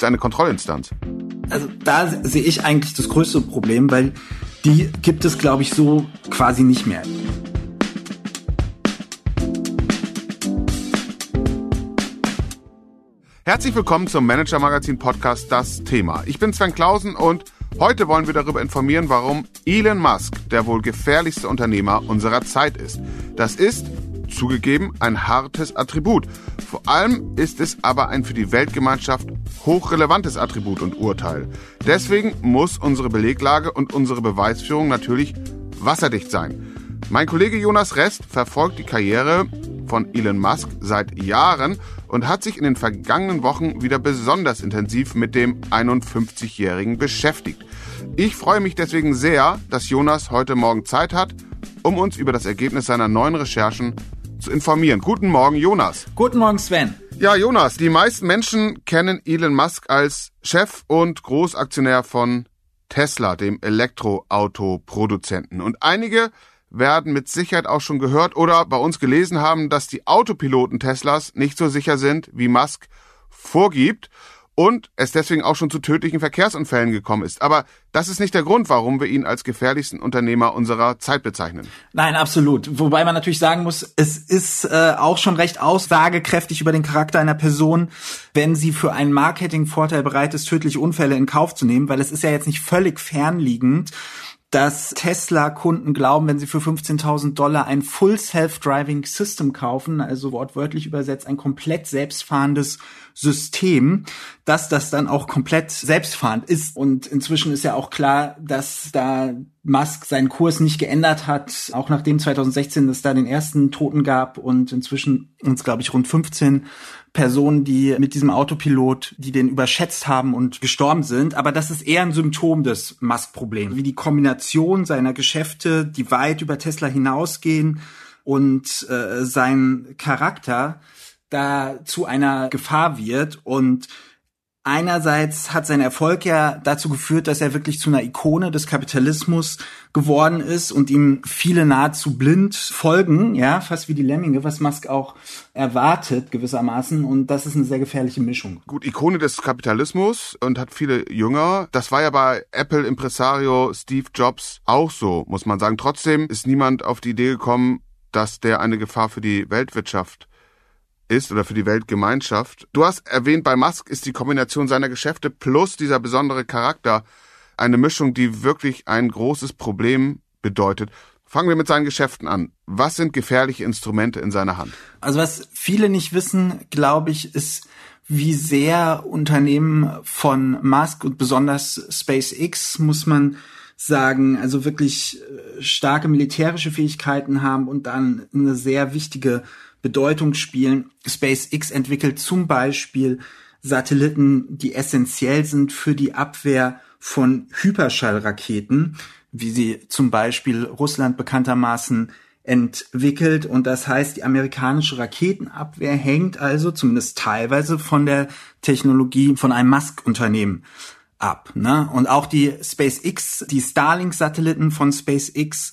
gibt es eine Kontrollinstanz? Also da sehe ich eigentlich das größte Problem, weil die gibt es, glaube ich, so quasi nicht mehr. Herzlich willkommen zum Manager Magazin Podcast Das Thema. Ich bin Sven Klausen und heute wollen wir darüber informieren, warum Elon Musk der wohl gefährlichste Unternehmer unserer Zeit ist. Das ist zugegeben ein hartes Attribut. Vor allem ist es aber ein für die Weltgemeinschaft hochrelevantes Attribut und Urteil. Deswegen muss unsere Beleglage und unsere Beweisführung natürlich wasserdicht sein. Mein Kollege Jonas Rest verfolgt die Karriere von Elon Musk seit Jahren und hat sich in den vergangenen Wochen wieder besonders intensiv mit dem 51-Jährigen beschäftigt. Ich freue mich deswegen sehr, dass Jonas heute Morgen Zeit hat, um uns über das Ergebnis seiner neuen Recherchen informieren. Guten Morgen, Jonas. Guten Morgen, Sven. Ja, Jonas, die meisten Menschen kennen Elon Musk als Chef und Großaktionär von Tesla, dem Elektroautoproduzenten. Und einige werden mit Sicherheit auch schon gehört oder bei uns gelesen haben, dass die Autopiloten Teslas nicht so sicher sind, wie Musk vorgibt und es deswegen auch schon zu tödlichen Verkehrsunfällen gekommen ist. Aber das ist nicht der Grund, warum wir ihn als gefährlichsten Unternehmer unserer Zeit bezeichnen. Nein, absolut. Wobei man natürlich sagen muss, es ist äh, auch schon recht aussagekräftig über den Charakter einer Person, wenn sie für einen Marketingvorteil bereit ist, tödliche Unfälle in Kauf zu nehmen, weil es ist ja jetzt nicht völlig fernliegend, dass Tesla-Kunden glauben, wenn sie für 15.000 Dollar ein Full Self-Driving System kaufen, also wortwörtlich übersetzt ein komplett selbstfahrendes System, dass das dann auch komplett selbstfahrend ist. Und inzwischen ist ja auch klar, dass da Musk seinen Kurs nicht geändert hat, auch nachdem 2016 es da den ersten Toten gab und inzwischen uns, glaube ich, rund 15 Personen, die mit diesem Autopilot, die den überschätzt haben und gestorben sind. Aber das ist eher ein Symptom des Musk-Problems, wie die Kombination seiner Geschäfte, die weit über Tesla hinausgehen und äh, sein Charakter da zu einer Gefahr wird und Einerseits hat sein Erfolg ja dazu geführt, dass er wirklich zu einer Ikone des Kapitalismus geworden ist und ihm viele nahezu blind folgen, ja, fast wie die Lemminge, was Musk auch erwartet gewissermaßen und das ist eine sehr gefährliche Mischung. Gut, Ikone des Kapitalismus und hat viele Jünger. Das war ja bei Apple Impresario Steve Jobs auch so, muss man sagen. Trotzdem ist niemand auf die Idee gekommen, dass der eine Gefahr für die Weltwirtschaft ist oder für die Weltgemeinschaft. Du hast erwähnt, bei Musk ist die Kombination seiner Geschäfte plus dieser besondere Charakter eine Mischung, die wirklich ein großes Problem bedeutet. Fangen wir mit seinen Geschäften an. Was sind gefährliche Instrumente in seiner Hand? Also was viele nicht wissen, glaube ich, ist, wie sehr Unternehmen von Musk und besonders SpaceX, muss man sagen, also wirklich äh, starke militärische Fähigkeiten haben und dann eine sehr wichtige Bedeutung spielen. SpaceX entwickelt zum Beispiel Satelliten, die essentiell sind für die Abwehr von Hyperschallraketen, wie sie zum Beispiel Russland bekanntermaßen entwickelt. Und das heißt, die amerikanische Raketenabwehr hängt also zumindest teilweise von der Technologie von einem Musk-Unternehmen ab. Ne? Und auch die SpaceX, die Starlink-Satelliten von SpaceX,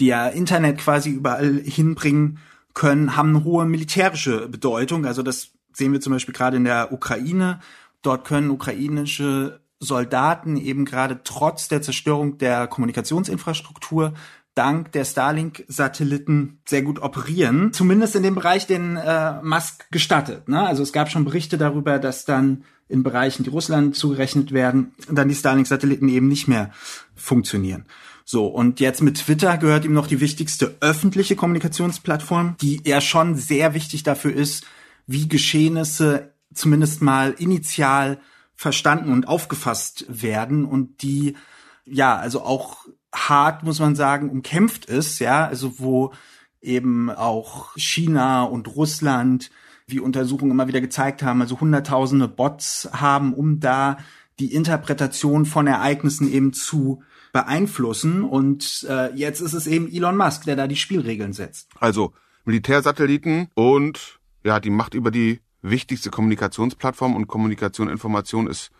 die ja Internet quasi überall hinbringen, können, haben eine hohe militärische Bedeutung. Also das sehen wir zum Beispiel gerade in der Ukraine. Dort können ukrainische Soldaten eben gerade trotz der Zerstörung der Kommunikationsinfrastruktur dank der Starlink-Satelliten sehr gut operieren. Zumindest in dem Bereich, den äh, Musk gestattet. Ne? Also es gab schon Berichte darüber, dass dann in Bereichen, die Russland zugerechnet werden, dann die Starlink-Satelliten eben nicht mehr funktionieren. So, und jetzt mit Twitter gehört ihm noch die wichtigste öffentliche Kommunikationsplattform, die ja schon sehr wichtig dafür ist, wie Geschehnisse zumindest mal initial verstanden und aufgefasst werden und die ja, also auch hart, muss man sagen, umkämpft ist, ja, also wo eben auch China und Russland, wie Untersuchungen immer wieder gezeigt haben, also hunderttausende Bots haben, um da die Interpretation von Ereignissen eben zu beeinflussen. Und äh, jetzt ist es eben Elon Musk, der da die Spielregeln setzt. Also Militärsatelliten und ja, die Macht über die wichtigste Kommunikationsplattform und Kommunikation, Information ist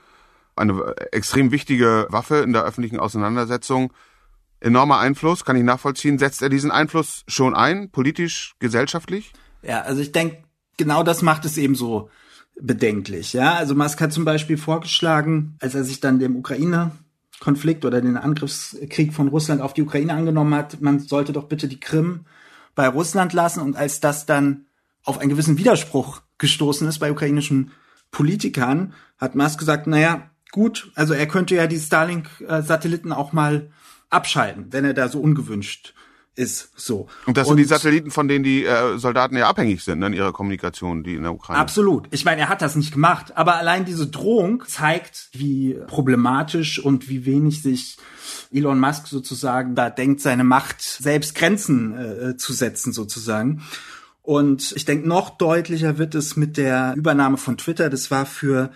eine extrem wichtige Waffe in der öffentlichen Auseinandersetzung. Enormer Einfluss, kann ich nachvollziehen. Setzt er diesen Einfluss schon ein, politisch, gesellschaftlich? Ja, also ich denke, genau das macht es eben so bedenklich. Ja, also Musk hat zum Beispiel vorgeschlagen, als er sich dann dem Ukraine Konflikt oder den Angriffskrieg von Russland auf die Ukraine angenommen hat, man sollte doch bitte die Krim bei Russland lassen. Und als das dann auf einen gewissen Widerspruch gestoßen ist bei ukrainischen Politikern, hat Musk gesagt, naja, gut, also er könnte ja die Starlink-Satelliten auch mal abschalten, wenn er da so ungewünscht ist so. Und das sind die Satelliten, von denen die äh, Soldaten ja abhängig sind ne, in ihrer Kommunikation, die in der Ukraine. Absolut. Ich meine, er hat das nicht gemacht, aber allein diese Drohung zeigt, wie problematisch und wie wenig sich Elon Musk sozusagen da denkt, seine Macht selbst Grenzen äh, zu setzen sozusagen. Und ich denke, noch deutlicher wird es mit der Übernahme von Twitter. Das war für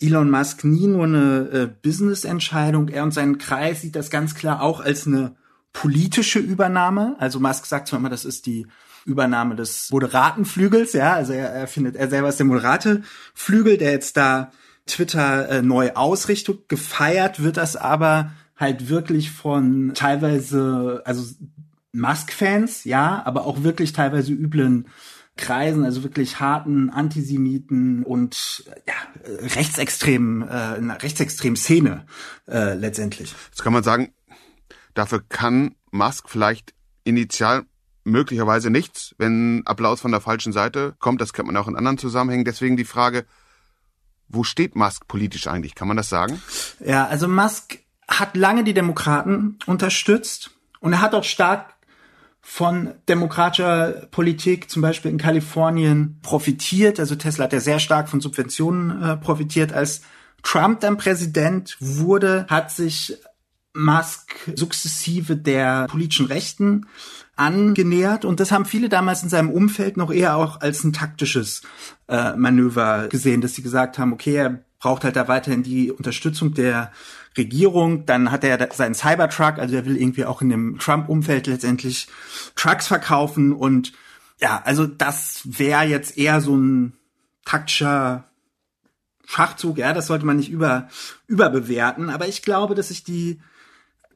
Elon Musk nie nur eine äh, Business-Entscheidung. Er und sein Kreis sieht das ganz klar auch als eine politische Übernahme. Also Musk sagt zwar immer, das ist die Übernahme des moderaten Flügels, ja, also er, er findet, er selber ist der moderate Flügel, der jetzt da Twitter äh, neu ausrichtet. Gefeiert wird das aber halt wirklich von teilweise, also Musk-Fans, ja, aber auch wirklich teilweise üblen Kreisen, also wirklich harten Antisemiten und ja, rechtsextremen, äh, rechtsextremen Szene äh, letztendlich. Jetzt kann man sagen, dafür kann Musk vielleicht initial möglicherweise nichts, wenn Applaus von der falschen Seite kommt. Das kennt man auch in anderen Zusammenhängen. Deswegen die Frage, wo steht Musk politisch eigentlich? Kann man das sagen? Ja, also Musk hat lange die Demokraten unterstützt und er hat auch stark von demokratischer Politik, zum Beispiel in Kalifornien, profitiert. Also Tesla hat ja sehr stark von Subventionen äh, profitiert. Als Trump dann Präsident wurde, hat sich Musk sukzessive der politischen Rechten angenähert. Und das haben viele damals in seinem Umfeld noch eher auch als ein taktisches äh, Manöver gesehen, dass sie gesagt haben, okay, er braucht halt da weiterhin die Unterstützung der Regierung, dann hat er seinen Cybertruck, also er will irgendwie auch in dem Trump-Umfeld letztendlich Trucks verkaufen. Und ja, also das wäre jetzt eher so ein taktischer Schachzug, ja, das sollte man nicht über, überbewerten, aber ich glaube, dass sich die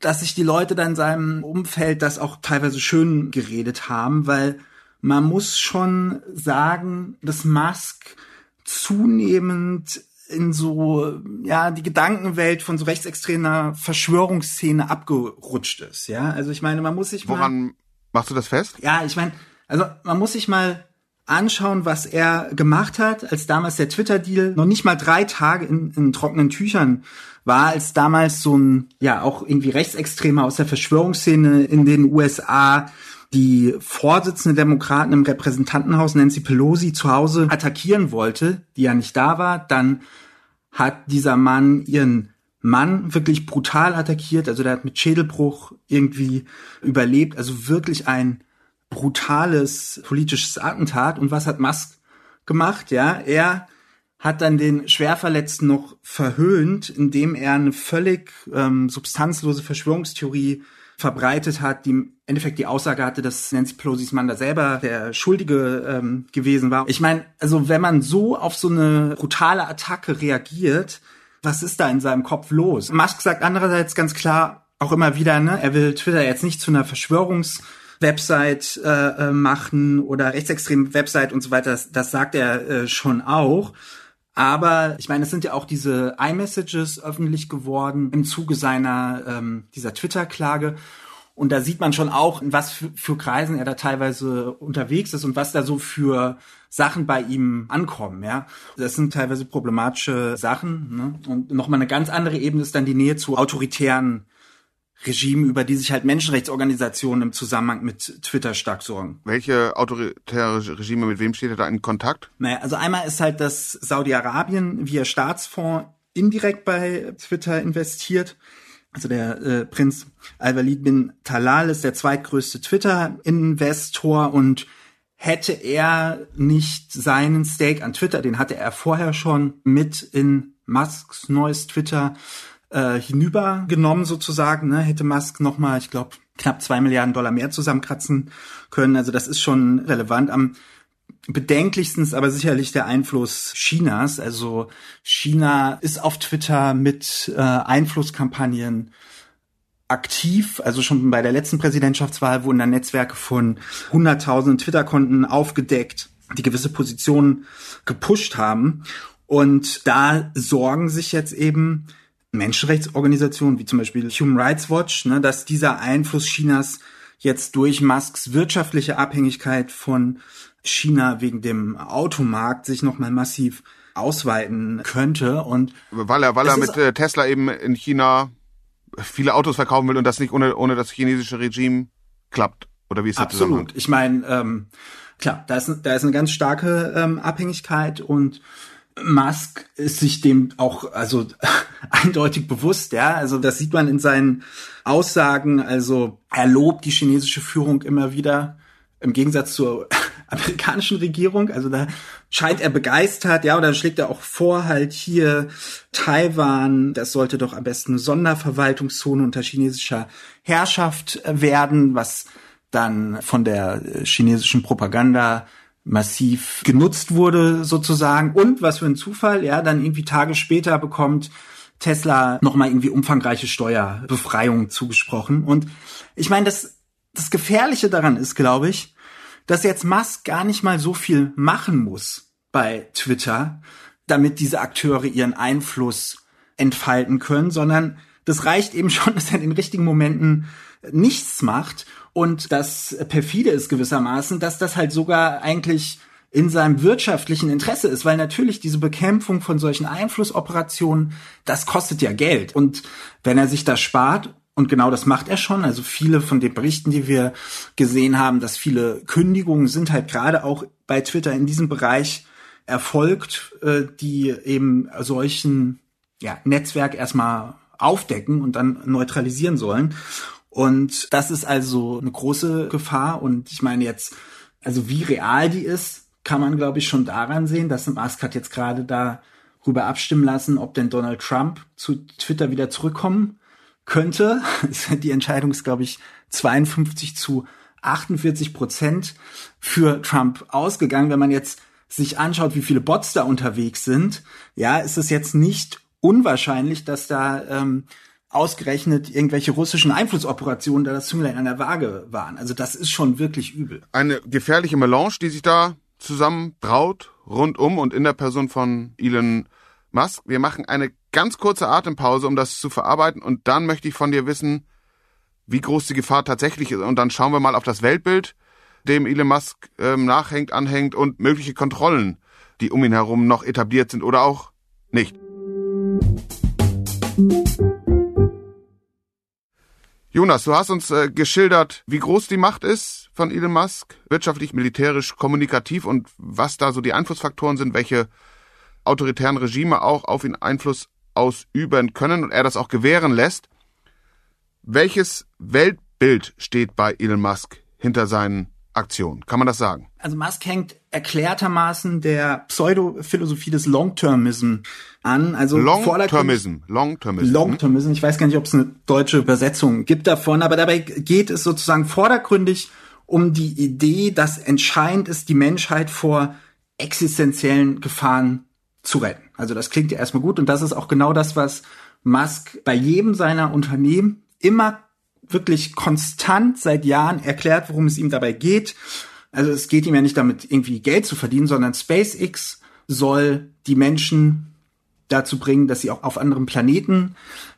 dass sich die Leute da in seinem Umfeld das auch teilweise schön geredet haben, weil man muss schon sagen, dass Musk zunehmend in so, ja, die Gedankenwelt von so rechtsextremer Verschwörungsszene abgerutscht ist, ja. Also ich meine, man muss sich Woran mal. Woran machst du das fest? Ja, ich meine, also man muss sich mal anschauen, was er gemacht hat, als damals der Twitter-Deal noch nicht mal drei Tage in, in trockenen Tüchern war, als damals so ein, ja, auch irgendwie Rechtsextremer aus der Verschwörungsszene in den USA die Vorsitzende Demokraten im Repräsentantenhaus Nancy Pelosi zu Hause attackieren wollte, die ja nicht da war, dann hat dieser Mann ihren Mann wirklich brutal attackiert, also der hat mit Schädelbruch irgendwie überlebt, also wirklich ein brutales politisches Attentat. Und was hat Musk gemacht? Ja, er hat dann den Schwerverletzten noch verhöhnt, indem er eine völlig ähm, substanzlose Verschwörungstheorie verbreitet hat, die im Endeffekt die Aussage hatte, dass Nancy Pelosi's Mann da selber der Schuldige ähm, gewesen war. Ich meine, also wenn man so auf so eine brutale Attacke reagiert, was ist da in seinem Kopf los? Musk sagt andererseits ganz klar auch immer wieder, ne, er will Twitter jetzt nicht zu einer Verschwörungs Website äh, äh, machen oder rechtsextreme Website und so weiter. Das, das sagt er äh, schon auch. Aber ich meine, es sind ja auch diese iMessages öffentlich geworden im Zuge seiner ähm, dieser Twitter-Klage. Und da sieht man schon auch, in was für, für Kreisen er da teilweise unterwegs ist und was da so für Sachen bei ihm ankommen, ja. Das sind teilweise problematische Sachen. Ne? Und nochmal eine ganz andere Ebene ist dann die Nähe zu autoritären Regime, über die sich halt Menschenrechtsorganisationen im Zusammenhang mit Twitter stark sorgen. Welche autoritäre Regime, mit wem steht er da in Kontakt? Naja, also einmal ist halt, dass Saudi-Arabien via Staatsfonds indirekt bei Twitter investiert. Also der äh, Prinz Al-Walid bin Talal ist der zweitgrößte Twitter-Investor und hätte er nicht seinen Stake an Twitter, den hatte er vorher schon mit in Musks neues Twitter äh, hinübergenommen sozusagen. Ne? Hätte Musk nochmal, ich glaube, knapp zwei Milliarden Dollar mehr zusammenkratzen können. Also das ist schon relevant. Am bedenklichsten ist aber sicherlich der Einfluss Chinas. Also China ist auf Twitter mit äh, Einflusskampagnen aktiv. Also schon bei der letzten Präsidentschaftswahl wurden da Netzwerke von hunderttausenden Twitter-Konten aufgedeckt die gewisse Positionen gepusht haben. Und da sorgen sich jetzt eben Menschenrechtsorganisationen wie zum Beispiel Human Rights Watch, ne, dass dieser Einfluss Chinas jetzt durch Musks wirtschaftliche Abhängigkeit von China wegen dem Automarkt sich nochmal massiv ausweiten könnte. Und weil er, weil er mit äh, Tesla eben in China viele Autos verkaufen will und das nicht ohne, ohne das chinesische Regime klappt. Oder wie ist das Absolut. Ich meine, ähm, klar, da ist, da ist eine ganz starke ähm, Abhängigkeit und Musk ist sich dem auch also eindeutig bewusst, ja. Also das sieht man in seinen Aussagen. Also er lobt die chinesische Führung immer wieder im Gegensatz zur amerikanischen Regierung. Also da scheint er begeistert, ja, oder schlägt er auch vor, halt hier Taiwan, das sollte doch am besten eine Sonderverwaltungszone unter chinesischer Herrschaft werden, was dann von der chinesischen Propaganda massiv genutzt wurde sozusagen und was für ein Zufall, ja, dann irgendwie Tage später bekommt Tesla nochmal irgendwie umfangreiche Steuerbefreiung zugesprochen. Und ich meine, das das Gefährliche daran ist, glaube ich, dass jetzt Musk gar nicht mal so viel machen muss bei Twitter, damit diese Akteure ihren Einfluss entfalten können, sondern das reicht eben schon, dass er in den richtigen Momenten nichts macht. Und das perfide ist gewissermaßen, dass das halt sogar eigentlich in seinem wirtschaftlichen Interesse ist, weil natürlich diese Bekämpfung von solchen Einflussoperationen, das kostet ja Geld. Und wenn er sich das spart, und genau das macht er schon, also viele von den Berichten, die wir gesehen haben, dass viele Kündigungen sind halt gerade auch bei Twitter in diesem Bereich erfolgt, äh, die eben solchen ja, Netzwerk erstmal aufdecken und dann neutralisieren sollen. Und das ist also eine große Gefahr. Und ich meine jetzt, also wie real die ist, kann man, glaube ich, schon daran sehen, dass Musk hat jetzt gerade darüber abstimmen lassen, ob denn Donald Trump zu Twitter wieder zurückkommen könnte. Die Entscheidung ist, glaube ich, 52 zu 48 Prozent für Trump ausgegangen. Wenn man jetzt sich anschaut, wie viele Bots da unterwegs sind, ja, ist es jetzt nicht unwahrscheinlich, dass da ähm, ausgerechnet irgendwelche russischen Einflussoperationen da das Zünglein an der Waage waren. Also das ist schon wirklich übel. Eine gefährliche Melange, die sich da zusammenbraut, rundum und in der Person von Elon Musk. Wir machen eine ganz kurze Atempause, um das zu verarbeiten und dann möchte ich von dir wissen, wie groß die Gefahr tatsächlich ist. Und dann schauen wir mal auf das Weltbild, dem Elon Musk ähm, nachhängt, anhängt und mögliche Kontrollen, die um ihn herum noch etabliert sind oder auch nicht. Jonas, du hast uns äh, geschildert, wie groß die Macht ist von Elon Musk, wirtschaftlich, militärisch, kommunikativ und was da so die Einflussfaktoren sind, welche autoritären Regime auch auf ihn Einfluss ausüben können und er das auch gewähren lässt. Welches Weltbild steht bei Elon Musk hinter seinen Aktionen? Kann man das sagen? Also Musk hängt erklärtermaßen der Pseudophilosophie des Long-Termism an. Also Long-Termism. Long-Termism. Long-Termism. Ich weiß gar nicht, ob es eine deutsche Übersetzung gibt davon, aber dabei geht es sozusagen vordergründig um die Idee, dass entscheidend ist, die Menschheit vor existenziellen Gefahren zu retten. Also das klingt ja erstmal gut und das ist auch genau das, was Musk bei jedem seiner Unternehmen immer wirklich konstant seit Jahren erklärt, worum es ihm dabei geht. Also es geht ihm ja nicht damit, irgendwie Geld zu verdienen, sondern SpaceX soll die Menschen dazu bringen, dass sie auch auf anderen Planeten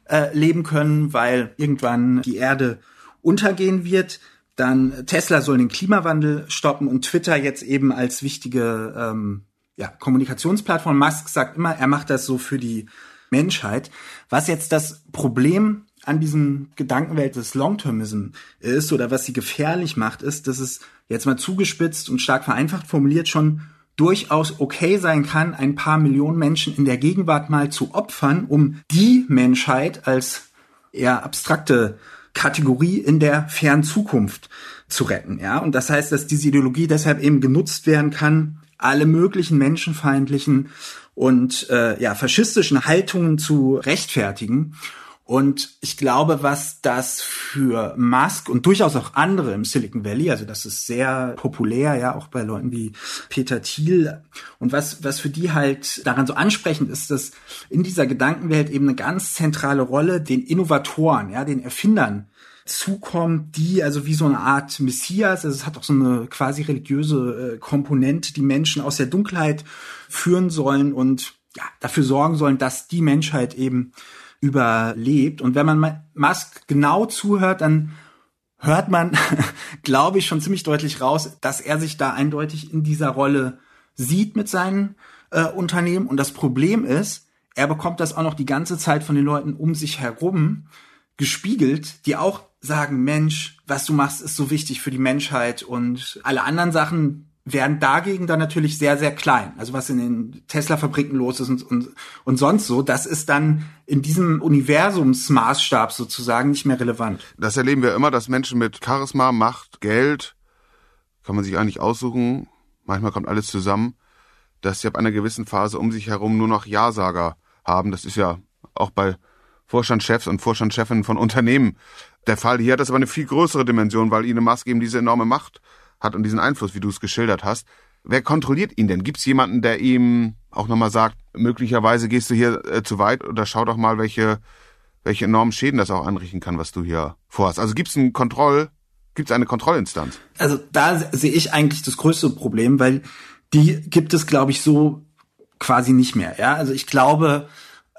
äh, leben können, weil irgendwann die Erde untergehen wird. Dann Tesla soll den Klimawandel stoppen und Twitter jetzt eben als wichtige ähm, ja, Kommunikationsplattform. Musk sagt immer, er macht das so für die Menschheit. Was jetzt das Problem an diesem Gedankenwelt des Long-Termism ist oder was sie gefährlich macht, ist, dass es jetzt mal zugespitzt und stark vereinfacht formuliert schon durchaus okay sein kann, ein paar Millionen Menschen in der Gegenwart mal zu opfern, um die Menschheit als eher abstrakte Kategorie in der fernen Zukunft zu retten, ja. Und das heißt, dass diese Ideologie deshalb eben genutzt werden kann, alle möglichen menschenfeindlichen und äh, ja faschistischen Haltungen zu rechtfertigen. Und ich glaube, was das für Musk und durchaus auch andere im Silicon Valley, also das ist sehr populär, ja, auch bei Leuten wie Peter Thiel. Und was, was für die halt daran so ansprechend ist, dass in dieser Gedankenwelt eben eine ganz zentrale Rolle den Innovatoren, ja, den Erfindern zukommt, die also wie so eine Art Messias, also es hat auch so eine quasi religiöse äh, Komponente, die Menschen aus der Dunkelheit führen sollen und ja, dafür sorgen sollen, dass die Menschheit eben überlebt. Und wenn man Musk genau zuhört, dann hört man, glaube ich, schon ziemlich deutlich raus, dass er sich da eindeutig in dieser Rolle sieht mit seinen äh, Unternehmen. Und das Problem ist, er bekommt das auch noch die ganze Zeit von den Leuten um sich herum gespiegelt, die auch sagen, Mensch, was du machst, ist so wichtig für die Menschheit und alle anderen Sachen werden dagegen dann natürlich sehr, sehr klein. Also was in den Tesla-Fabriken los ist und, und, und sonst so, das ist dann in diesem Universumsmaßstab sozusagen nicht mehr relevant. Das erleben wir immer, dass Menschen mit Charisma, Macht, Geld, kann man sich eigentlich aussuchen, manchmal kommt alles zusammen, dass sie ab einer gewissen Phase um sich herum nur noch Ja-Sager haben. Das ist ja auch bei Vorstandschefs und Vorstandschefinnen von Unternehmen der Fall. Hier hat das aber eine viel größere Dimension, weil Elon Musk eben diese enorme Macht hat und diesen Einfluss, wie du es geschildert hast. Wer kontrolliert ihn denn? Gibt es jemanden, der ihm auch nochmal sagt, möglicherweise gehst du hier äh, zu weit oder schau doch mal, welche, welche enormen Schäden das auch anrichten kann, was du hier vorhast? Also gibt es einen Kontroll, gibt es eine Kontrollinstanz? Also da sehe ich eigentlich das größte Problem, weil die gibt es, glaube ich, so quasi nicht mehr. Ja, also ich glaube,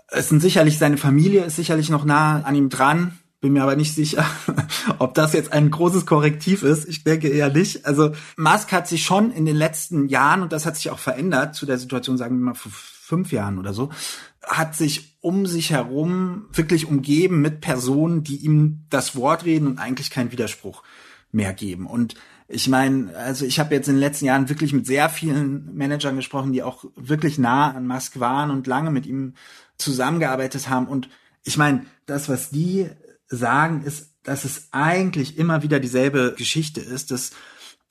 es sind sicherlich seine Familie ist sicherlich noch nah an ihm dran. Bin mir aber nicht sicher, ob das jetzt ein großes Korrektiv ist. Ich denke eher nicht. Also Musk hat sich schon in den letzten Jahren, und das hat sich auch verändert zu der Situation, sagen wir mal vor fünf Jahren oder so, hat sich um sich herum wirklich umgeben mit Personen, die ihm das Wort reden und eigentlich keinen Widerspruch mehr geben. Und ich meine, also ich habe jetzt in den letzten Jahren wirklich mit sehr vielen Managern gesprochen, die auch wirklich nah an Musk waren und lange mit ihm zusammengearbeitet haben. Und ich meine, das, was die sagen, ist, dass es eigentlich immer wieder dieselbe Geschichte ist, dass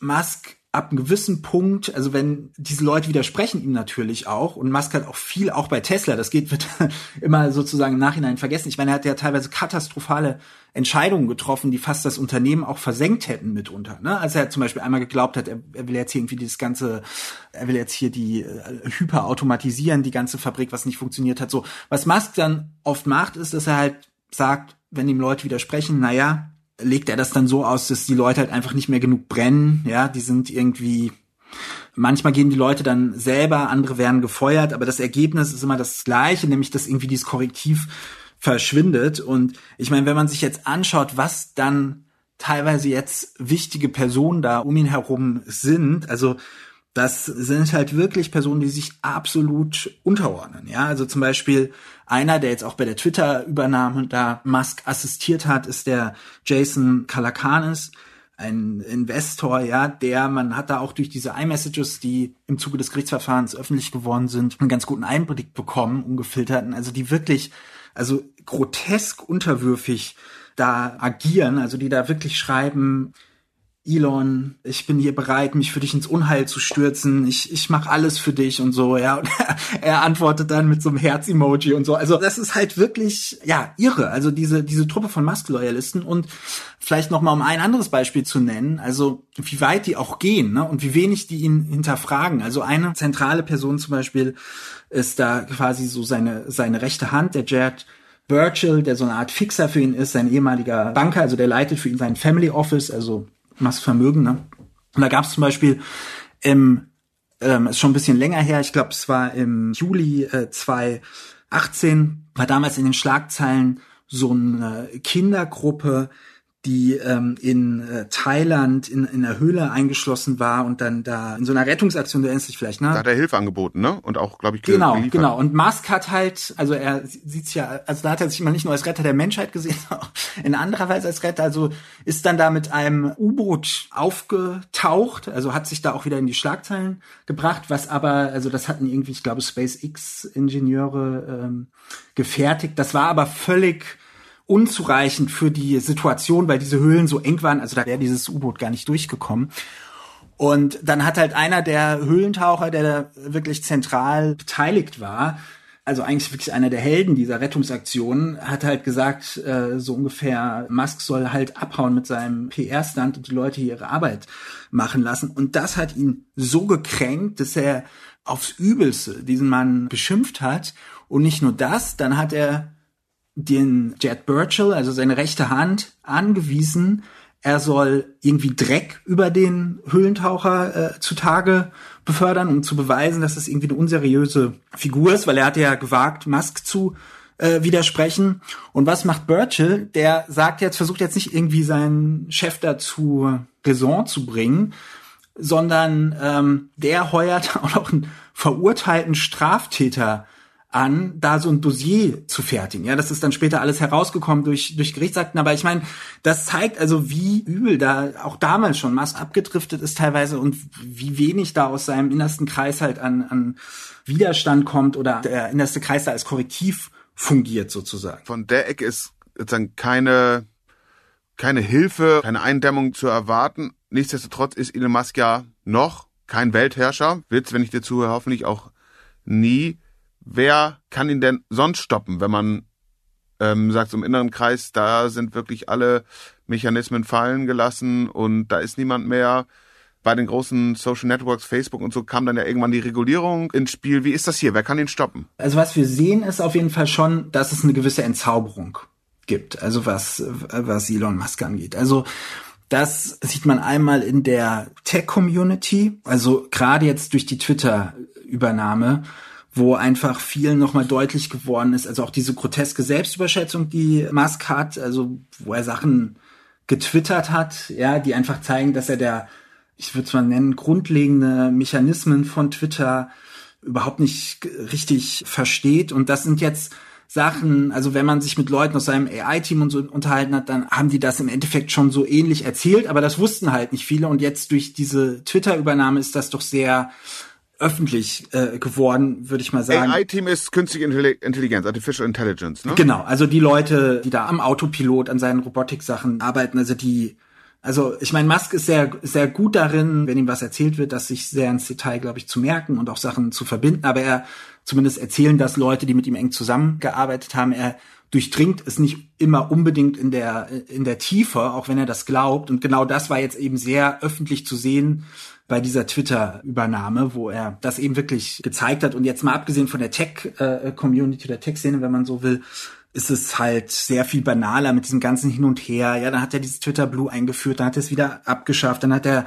Musk ab einem gewissen Punkt, also wenn diese Leute widersprechen ihm natürlich auch und Musk hat auch viel, auch bei Tesla, das geht, wird immer sozusagen im Nachhinein vergessen. Ich meine, er hat ja teilweise katastrophale Entscheidungen getroffen, die fast das Unternehmen auch versenkt hätten mitunter. Ne? Also er zum Beispiel einmal geglaubt hat, er, er will jetzt hier irgendwie dieses ganze, er will jetzt hier die äh, hyperautomatisieren, die ganze Fabrik, was nicht funktioniert hat. So, was Musk dann oft macht, ist, dass er halt sagt, wenn ihm Leute widersprechen, naja, legt er das dann so aus, dass die Leute halt einfach nicht mehr genug brennen, ja, die sind irgendwie Manchmal gehen die Leute dann selber, andere werden gefeuert, aber das Ergebnis ist immer das gleiche, nämlich dass irgendwie dieses Korrektiv verschwindet. Und ich meine, wenn man sich jetzt anschaut, was dann teilweise jetzt wichtige Personen da um ihn herum sind, also das sind halt wirklich Personen, die sich absolut unterordnen. Ja, also zum Beispiel einer, der jetzt auch bei der Twitter-Übernahme da Musk assistiert hat, ist der Jason Kalakanis, ein Investor, ja, der, man hat da auch durch diese iMessages, die im Zuge des Gerichtsverfahrens öffentlich geworden sind, einen ganz guten Einblick bekommen, ungefilterten, also die wirklich, also grotesk unterwürfig da agieren, also die da wirklich schreiben, Elon, ich bin hier bereit, mich für dich ins Unheil zu stürzen. Ich, ich mache alles für dich und so, ja. Und er, antwortet dann mit so einem Herz-Emoji und so. Also das ist halt wirklich, ja, irre. Also diese, diese Truppe von Musk-Loyalisten und vielleicht noch mal um ein anderes Beispiel zu nennen, also wie weit die auch gehen ne? und wie wenig die ihn hinterfragen. Also eine zentrale Person zum Beispiel ist da quasi so seine, seine rechte Hand, der Jared Virgil, der so eine Art Fixer für ihn ist, sein ehemaliger Banker, also der leitet für ihn sein Family Office, also Musk Vermögen. Ne? Und da gab es zum Beispiel im, ähm, ist schon ein bisschen länger her, ich glaube, es war im Juli äh, 2018, war damals in den Schlagzeilen so eine Kindergruppe, die ähm, in äh, Thailand in, in einer Höhle eingeschlossen war und dann da in so einer Rettungsaktion, du erinnerst dich vielleicht, ne? Da hat er Hilfe angeboten, ne? Und auch, glaube ich, Genau, geliefert. genau. Und Musk hat halt, also er sieht's ja, also da hat er sich immer nicht nur als Retter der Menschheit gesehen, auch in anderer Weise als Retter, also ist dann da mit einem U-Boot aufgetaucht, also hat sich da auch wieder in die Schlagzeilen gebracht, was aber, also das hatten irgendwie, ich glaube, SpaceX-Ingenieure ähm, gefertigt. Das war aber völlig unzureichend für die Situation, weil diese Höhlen so eng waren. Also da wäre dieses U-Boot gar nicht durchgekommen. Und dann hat halt einer der Höhlentaucher, der da wirklich zentral beteiligt war, also eigentlich wirklich einer der Helden dieser Rettungsaktion, hat halt gesagt, äh, so ungefähr, Musk soll halt abhauen mit seinem PR-Stand und die Leute hier ihre Arbeit machen lassen. Und das hat ihn so gekränkt, dass er aufs Übelste diesen Mann beschimpft hat. Und nicht nur das, dann hat er den Jet Burchell, also seine rechte Hand, angewiesen, er soll irgendwie Dreck über den Höhlentaucher äh, zutage befördern, um zu beweisen, dass es irgendwie eine unseriöse Figur ist, weil er hat ja gewagt, Musk zu äh, widersprechen. Und was macht Burchell? Der sagt jetzt, versucht jetzt nicht irgendwie seinen Chef dazu Raison zu bringen, sondern ähm, der heuert auch noch einen verurteilten Straftäter an, da so ein Dossier zu fertigen. Ja, das ist dann später alles herausgekommen durch, durch Gerichtsakten. Aber ich meine, das zeigt also, wie übel da auch damals schon Musk abgedriftet ist teilweise und wie wenig da aus seinem innersten Kreis halt an, an Widerstand kommt oder der innerste Kreis da als Korrektiv fungiert sozusagen. Von der Ecke ist sozusagen keine, keine Hilfe, keine Eindämmung zu erwarten. Nichtsdestotrotz ist Elon Musk ja noch kein Weltherrscher, wird's, wenn ich dir zuhöre, hoffentlich auch nie wer kann ihn denn sonst stoppen, wenn man ähm, sagt, im inneren Kreis, da sind wirklich alle Mechanismen fallen gelassen und da ist niemand mehr. Bei den großen Social Networks, Facebook und so kam dann ja irgendwann die Regulierung ins Spiel. Wie ist das hier? Wer kann ihn stoppen? Also was wir sehen, ist auf jeden Fall schon, dass es eine gewisse Entzauberung gibt. Also was, was Elon Musk angeht. Also das sieht man einmal in der Tech-Community, also gerade jetzt durch die Twitter-Übernahme wo einfach vielen nochmal deutlich geworden ist, also auch diese groteske Selbstüberschätzung, die Musk hat, also wo er Sachen getwittert hat, ja, die einfach zeigen, dass er der, ich würde es mal nennen, grundlegende Mechanismen von Twitter überhaupt nicht richtig versteht. Und das sind jetzt Sachen, also wenn man sich mit Leuten aus seinem AI-Team und so unterhalten hat, dann haben die das im Endeffekt schon so ähnlich erzählt, aber das wussten halt nicht viele. Und jetzt durch diese Twitter-Übernahme ist das doch sehr öffentlich äh, geworden, würde ich mal sagen. AI-Team ist künstliche Intelligenz, Artificial Intelligence, ne? Genau, also die Leute, die da am Autopilot an seinen Robotik-Sachen arbeiten, also die also ich meine, Musk ist sehr, sehr gut darin, wenn ihm was erzählt wird, das sich sehr ins Detail, glaube ich, zu merken und auch Sachen zu verbinden. Aber er zumindest erzählen das Leute, die mit ihm eng zusammengearbeitet haben. Er durchdringt es nicht immer unbedingt in der, in der Tiefe, auch wenn er das glaubt. Und genau das war jetzt eben sehr öffentlich zu sehen, bei dieser Twitter-Übernahme, wo er das eben wirklich gezeigt hat. Und jetzt mal abgesehen von der Tech-Community, der Tech-Szene, wenn man so will, ist es halt sehr viel banaler mit diesem ganzen Hin und Her. Ja, dann hat er dieses Twitter Blue eingeführt, dann hat er es wieder abgeschafft, dann hat er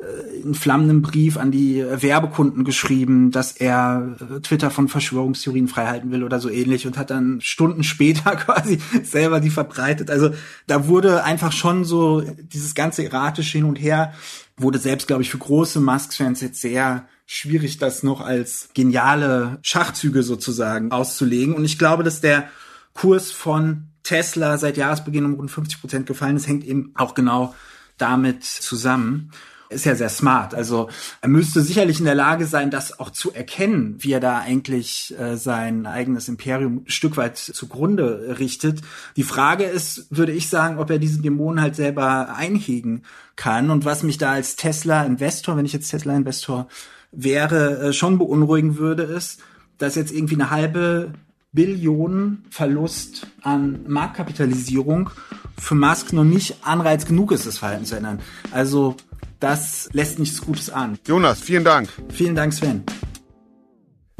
äh, einen flammenden Brief an die Werbekunden geschrieben, dass er äh, Twitter von Verschwörungstheorien freihalten will oder so ähnlich und hat dann Stunden später quasi selber die verbreitet. Also da wurde einfach schon so dieses ganze erratische Hin und Her wurde selbst, glaube ich, für große Musk-Fans jetzt sehr schwierig, das noch als geniale Schachzüge sozusagen auszulegen. Und ich glaube, dass der Kurs von Tesla seit Jahresbeginn um rund 50 Prozent gefallen ist, hängt eben auch genau damit zusammen ist ja sehr smart. Also er müsste sicherlich in der Lage sein, das auch zu erkennen, wie er da eigentlich äh, sein eigenes Imperium ein Stück weit zugrunde richtet. Die Frage ist, würde ich sagen, ob er diesen Dämonen halt selber einhegen kann. Und was mich da als Tesla-Investor, wenn ich jetzt Tesla-Investor wäre, äh, schon beunruhigen würde, ist, dass jetzt irgendwie eine halbe Billion Verlust an Marktkapitalisierung für Musk noch nicht Anreiz genug ist, das Verhalten zu ändern. Also das lässt nichts Gutes an. Jonas, vielen Dank. Vielen Dank, Sven.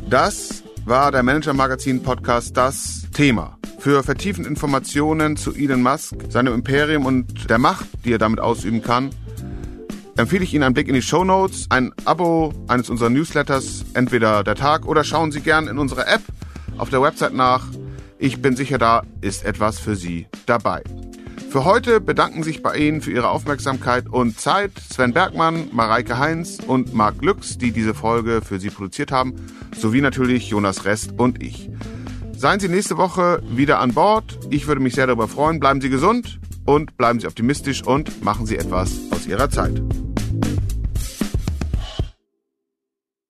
Das war der Manager Magazin Podcast Das Thema. Für vertiefende Informationen zu Elon Musk, seinem Imperium und der Macht, die er damit ausüben kann, empfehle ich Ihnen einen Blick in die Show Notes, ein Abo eines unserer Newsletters, entweder der Tag oder schauen Sie gern in unserer App auf der Website nach. Ich bin sicher, da ist etwas für Sie dabei. Für heute bedanken sich bei Ihnen für Ihre Aufmerksamkeit und Zeit Sven Bergmann, Mareike Heinz und Marc Lüx, die diese Folge für Sie produziert haben, sowie natürlich Jonas Rest und ich. Seien Sie nächste Woche wieder an Bord. Ich würde mich sehr darüber freuen. Bleiben Sie gesund und bleiben Sie optimistisch und machen Sie etwas aus Ihrer Zeit.